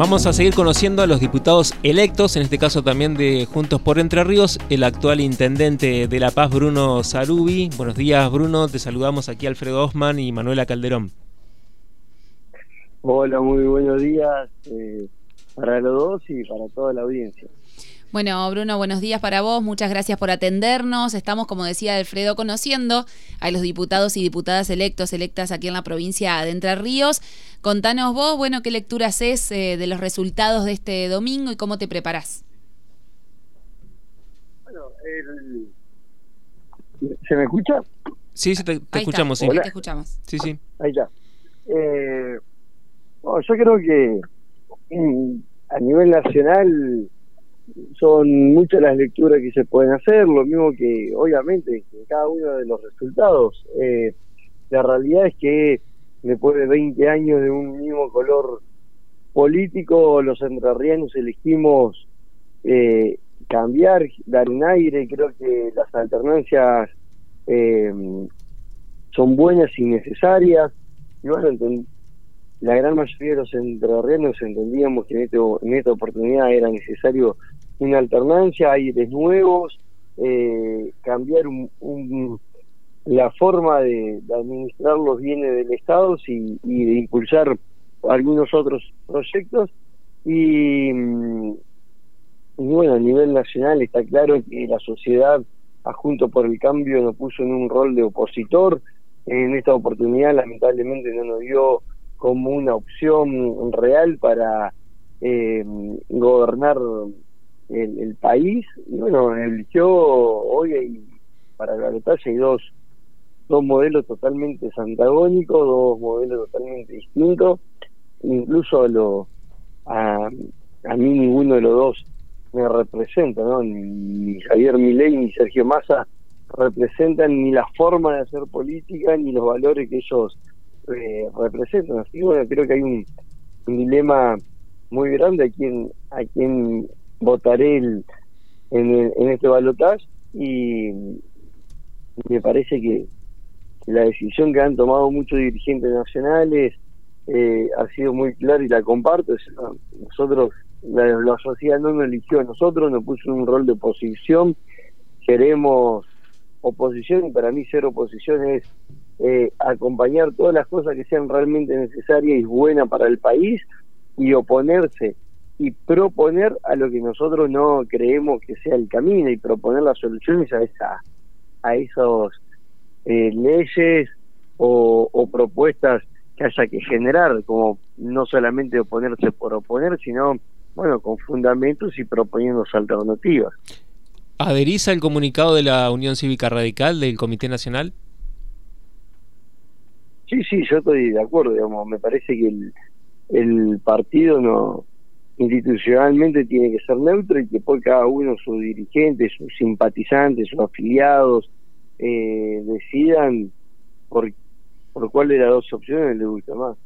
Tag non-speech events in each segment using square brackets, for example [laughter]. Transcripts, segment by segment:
Vamos a seguir conociendo a los diputados electos, en este caso también de Juntos por Entre Ríos, el actual intendente de La Paz, Bruno Sarubi. Buenos días, Bruno. Te saludamos aquí Alfredo Osman y Manuela Calderón. Hola, muy buenos días eh, para los dos y para toda la audiencia. Bueno, Bruno, buenos días para vos. Muchas gracias por atendernos. Estamos, como decía Alfredo, conociendo a los diputados y diputadas electos, electas aquí en la provincia de Entre Ríos. Contanos vos, bueno, qué lectura haces eh, de los resultados de este domingo y cómo te preparás. Bueno, ¿se me escucha? Sí, sí te, escuchamos. Sí. te escuchamos. Sí, sí. Ahí está. Eh, yo creo que mm, a nivel nacional son muchas las lecturas que se pueden hacer, lo mismo que obviamente en cada uno de los resultados. Eh, la realidad es que después de 20 años de un mismo color político, los entrerrianos elegimos eh, cambiar, dar un aire, creo que las alternancias eh, son buenas y necesarias. Y bueno, la gran mayoría de los entrerrianos entendíamos que en, este, en esta oportunidad era necesario una alternancia, aires nuevos, eh, cambiar un, la forma de, administrar los bienes del Estado y, de impulsar algunos otros proyectos. Y, bueno, a nivel nacional está claro que la sociedad, Junto por el Cambio, nos puso en un rol de opositor. En esta oportunidad, lamentablemente, no nos dio como una opción real para eh, gobernar el, país. Y bueno, eligió hoy para la batalla hay dos, dos modelos totalmente antagónicos, dos modelos totalmente distintos. Incluso lo, a, a mí ninguno de los dos me representa, ¿no? Ni Javier Milei ni Sergio Massa representan ni la forma de hacer política ni los valores que ellos eh, representan. Así bueno, creo que hay un, un dilema muy grande a quien a quien votaré en, en este balotaje y me parece que la decisión que han tomado muchos dirigentes nacionales eh, ha sido muy clara y la comparto. Nosotros, la, sociedad no nos eligió a nosotros, nos puso un rol de oposición. Queremos oposición y para mí ser oposición es eh, acompañar todas las cosas que sean realmente necesarias y buenas para el país y oponerse y proponer a lo que nosotros no creemos que sea el camino y proponer las soluciones a esa a esos eh, leyes o, propuestas que haya que generar como no solamente oponerse por oponer sino bueno con fundamentos y proponiendo alternativas ¿Adherís al comunicado de la Unión Cívica Radical del Comité Nacional? Sí, sí, yo estoy de acuerdo, digamos, me parece que el, el partido no institucionalmente tiene que ser neutro y que por cada uno, sus dirigentes, sus simpatizantes, sus afiliados, eh, decidan por, por cuál de las dos opciones les gusta más.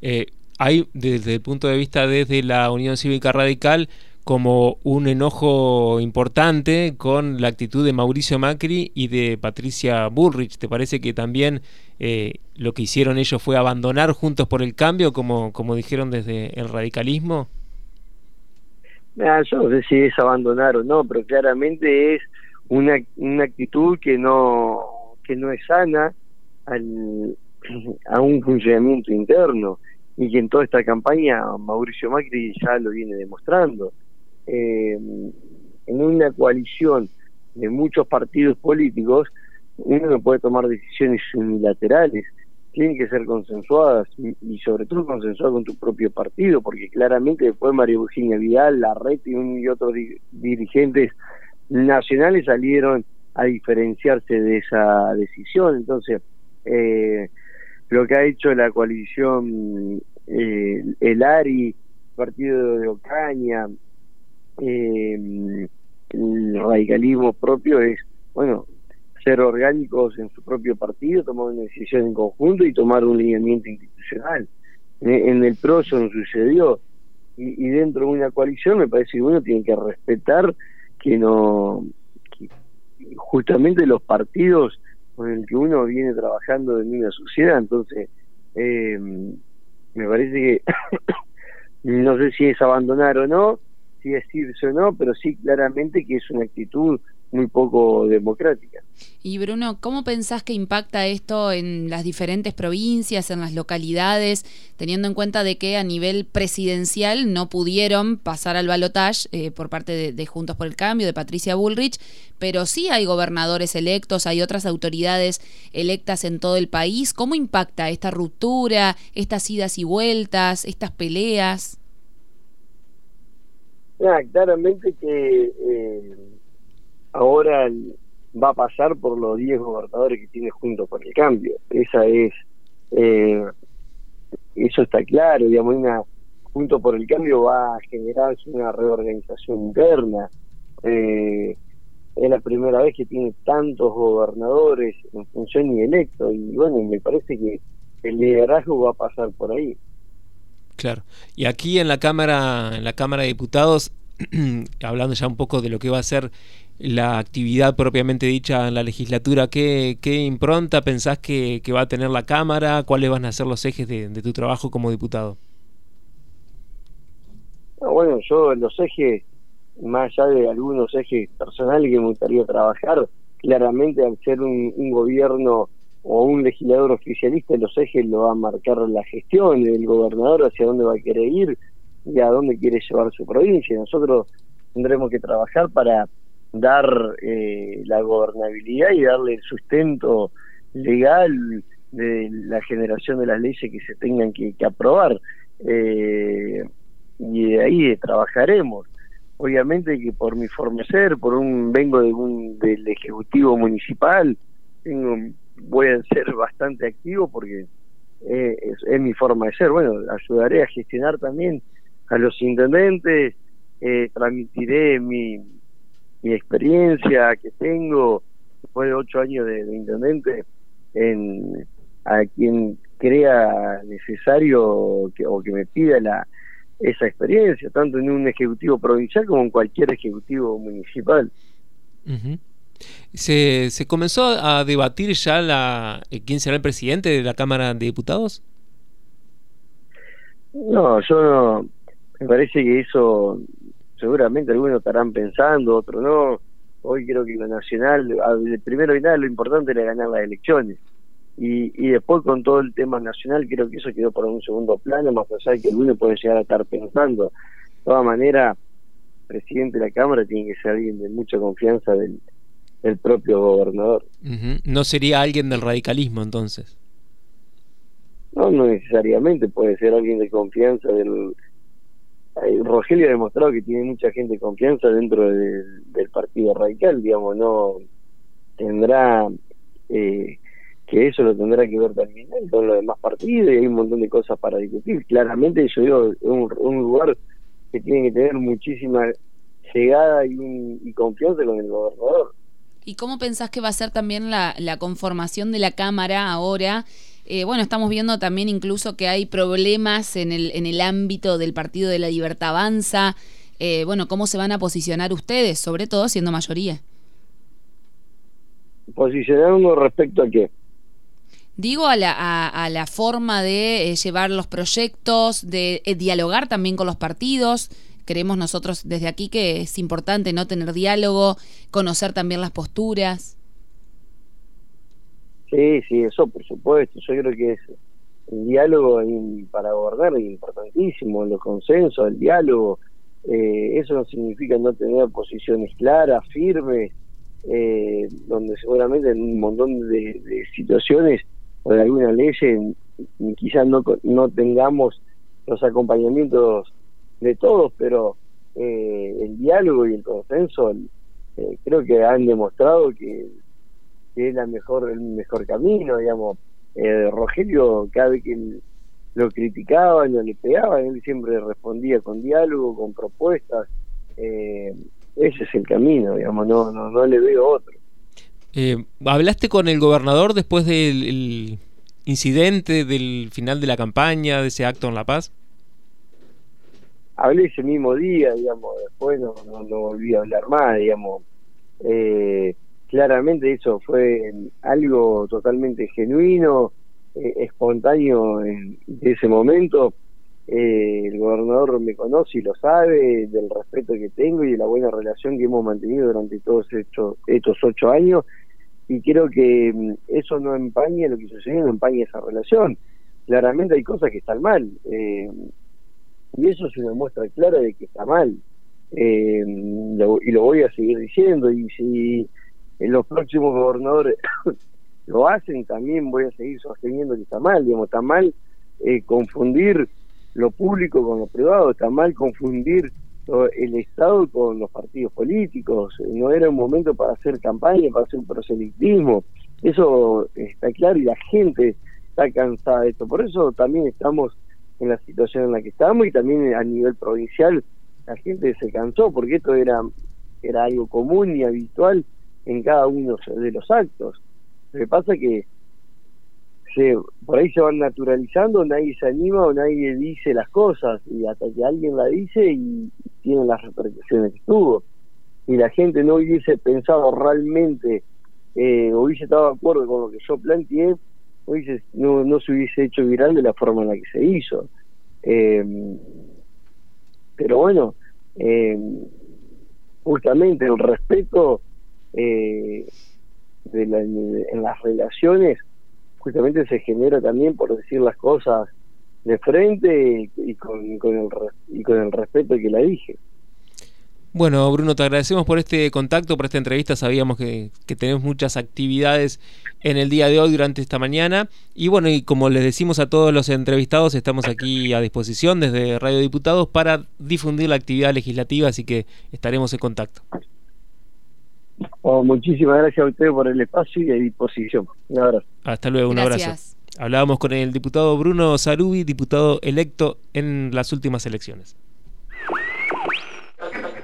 Eh, hay, desde el punto de vista desde la Unión Cívica Radical, como un enojo importante con la actitud de Mauricio Macri y de Patricia Bullrich. ¿Te parece que también eh, lo que hicieron ellos fue abandonar Juntos por el Cambio, como, como dijeron desde el radicalismo? yo no sé si es abandonar o no, pero claramente es una, una actitud que no, que no es sana al, [clears throat] a un funcionamiento interno y que en toda esta campaña Mauricio Macri ya lo viene demostrando eh, en una coalición de muchos partidos políticos, uno no puede tomar decisiones unilaterales, tienen que ser consensuadas y, sobre todo consensuadas con tu propio partido, porque claramente después María Eugenia Vidal, la red y, otros dirigentes nacionales salieron a diferenciarse de esa decisión. Entonces, eh, lo que ha hecho la coalición, eh, el ARI, Partido de Ocaña, eh, el radicalismo propio es, bueno, ser orgánicos en su propio partido, tomar una decisión en conjunto y tomar un lineamiento institucional. En, el PRO eso no sucedió. Y, dentro de una coalición me parece que uno tiene que respetar que no, justamente los partidos con el que uno viene trabajando en una sociedad. Entonces, eh, me parece que [coughs] no sé si es abandonar o no, si es irse o no, pero sí claramente que es una actitud muy poco democrática. Y Bruno, ¿cómo pensás que impacta esto en las diferentes provincias, en las localidades, teniendo en cuenta de que a nivel presidencial no pudieron pasar al balotaje eh, por parte de, Juntos por el Cambio, de Patricia Bullrich, pero sí hay gobernadores electos, hay otras autoridades electas en todo el país? ¿Cómo impacta esta ruptura, estas idas y vueltas, estas peleas? Claramente que... Eh, ahora va a pasar por los 10 gobernadores que tiene junto con el cambio. Esa es, eh, eso está claro, digamos, una, junto por el cambio va a generarse una reorganización interna. Eh, es la primera vez que tiene tantos gobernadores en función y electo y bueno, me parece que el liderazgo va a pasar por ahí. Claro. Y aquí en la Cámara, en la Cámara de Diputados, [clears throat] hablando ya un poco de lo que va a ser la actividad propiamente dicha en la legislatura, ¿qué, impronta pensás que, va a tener la Cámara? ¿Cuáles van a ser los ejes de, tu trabajo como diputado? bueno, yo los ejes, más allá de algunos ejes personales que me gustaría trabajar, claramente al ser un gobierno o un legislador oficialista, los ejes lo va a marcar la gestión, el gobernador hacia dónde va a querer ir y a dónde quiere llevar su provincia. Nosotros tendremos que trabajar para dar eh, la gobernabilidad y darle el sustento legal de la generación de las leyes que se tengan que, aprobar. Eh, y de ahí trabajaremos. Obviamente que por mi forma de ser, por un vengo de un, del ejecutivo municipal, tengo, voy a ser bastante activo porque eh, es, mi forma de ser. Bueno, ayudaré a gestionar también a los intendentes, transmitiré mi, mi experiencia que tengo después de ocho años de, intendente en a quien crea necesario que, o que me pida la esa experiencia, tanto en un ejecutivo provincial como en cualquier ejecutivo municipal. ¿Se, ¿Se comenzó a debatir ya la, eh, quién será el presidente de la Cámara de Diputados? No, yo no. Me parece que eso seguramente algunos estarán pensando, otros no. Hoy creo que lo nacional, primero y nada, lo importante era ganar las elecciones. Y, y después con todo el tema nacional, creo que eso quedó por un segundo plano, más allá de que algunos puede llegar a estar pensando. De todas maneras, presidente de la Cámara tiene que ser alguien de mucha confianza del, del propio gobernador. ¿No sería alguien del radicalismo entonces? No, no necesariamente, puede ser alguien de confianza del, Rogelio ha demostrado que tiene mucha gente de confianza dentro del Partido Radical, digamos, no tendrá eh, que eso lo tendrá que ver también con los demás partidos y hay un montón de cosas para discutir. Claramente yo digo, es un, lugar que tiene que tener muchísima llegada y, confianza con el gobernador. ¿Y cómo pensás que va a ser también la, la conformación de la Cámara ahora? Eh, bueno, estamos viendo también incluso que hay problemas en el, en el ámbito del Partido de la Libertad Avanza. Eh, bueno, ¿cómo se van a posicionar ustedes, sobre todo siendo mayoría? ¿Posicionarnos respecto a qué? Digo a la, a, la forma de eh, llevar los proyectos, de dialogar también con los partidos. Creemos nosotros desde aquí que es importante no tener diálogo, conocer también las posturas. Sí, sí, eso por supuesto. Yo creo que es el diálogo para gobernar es importantísimo, los consensos, el diálogo. Eh, eso no significa no tener posiciones claras, firmes, eh, donde seguramente en un montón de, situaciones o de algunas leyes quizás no, no tengamos los acompañamientos de todos, pero eh, el diálogo y el consenso creo que han demostrado que es la mejor el mejor camino, digamos. Eh, Rogelio, cada vez que lo criticaban o le pegaban, él siempre respondía con diálogo, con propuestas. Eh, ese es el camino, digamos, no, no, no le veo otro. Eh, ¿Hablaste con el gobernador después del incidente del final de la campaña, de ese acto en La Paz? Hablé ese mismo día, digamos, después no, no, no volví a hablar más, digamos. Eh, claramente eso fue algo totalmente genuino, eh, espontáneo en, ese momento. eh, el gobernador me conoce y lo sabe, del respeto que tengo y de la buena relación que hemos mantenido durante todos estos, estos ocho años. Y creo que mm, eso no empaña lo que sucedió, no empaña esa relación. Claramente hay cosas que están mal. Eh, y eso es una muestra clara de que está mal. Eh, y lo voy a seguir diciendo. Y si en los próximos gobernadores [coughs] lo hacen, también voy a seguir sosteniendo que está mal. Digamos, está mal confundir lo público con lo privado, está mal confundir el Estado con los partidos políticos, no era un momento para hacer campaña, para hacer proselitismo, eso está claro y la gente está cansada de esto, por eso también estamos en la situación en la que estamos y también a nivel provincial la gente se cansó porque esto era, era algo común y habitual en cada uno de los actos. Lo que pasa que se, por ahí se van naturalizando, nadie se anima o nadie dice las cosas y hasta que alguien la dice y, tiene las repercusiones que tuvo. Y la gente no hubiese pensado realmente eh, o hubiese estado de acuerdo con lo que yo planteé, hubiese, no, no se hubiese hecho viral de la forma en la que se hizo. Eh, pero bueno, eh, justamente el respeto eh, de la, en las relaciones justamente se genera también por decir las cosas de frente y con, con, el, y con el respeto que la dije. Bueno, Bruno, te agradecemos por este contacto, por esta entrevista. Sabíamos que, que, tenemos muchas actividades en el día de hoy durante esta mañana. Y bueno, y como les decimos a todos los entrevistados, estamos aquí a disposición desde Radio Diputados para difundir la actividad legislativa, así que estaremos en contacto. Oh, muchísimas gracias a ustedes por el espacio y a disposición. Un abrazo. Hasta luego, un abrazo. Hablábamos con el diputado Bruno Sarubi, diputado electo en las últimas elecciones.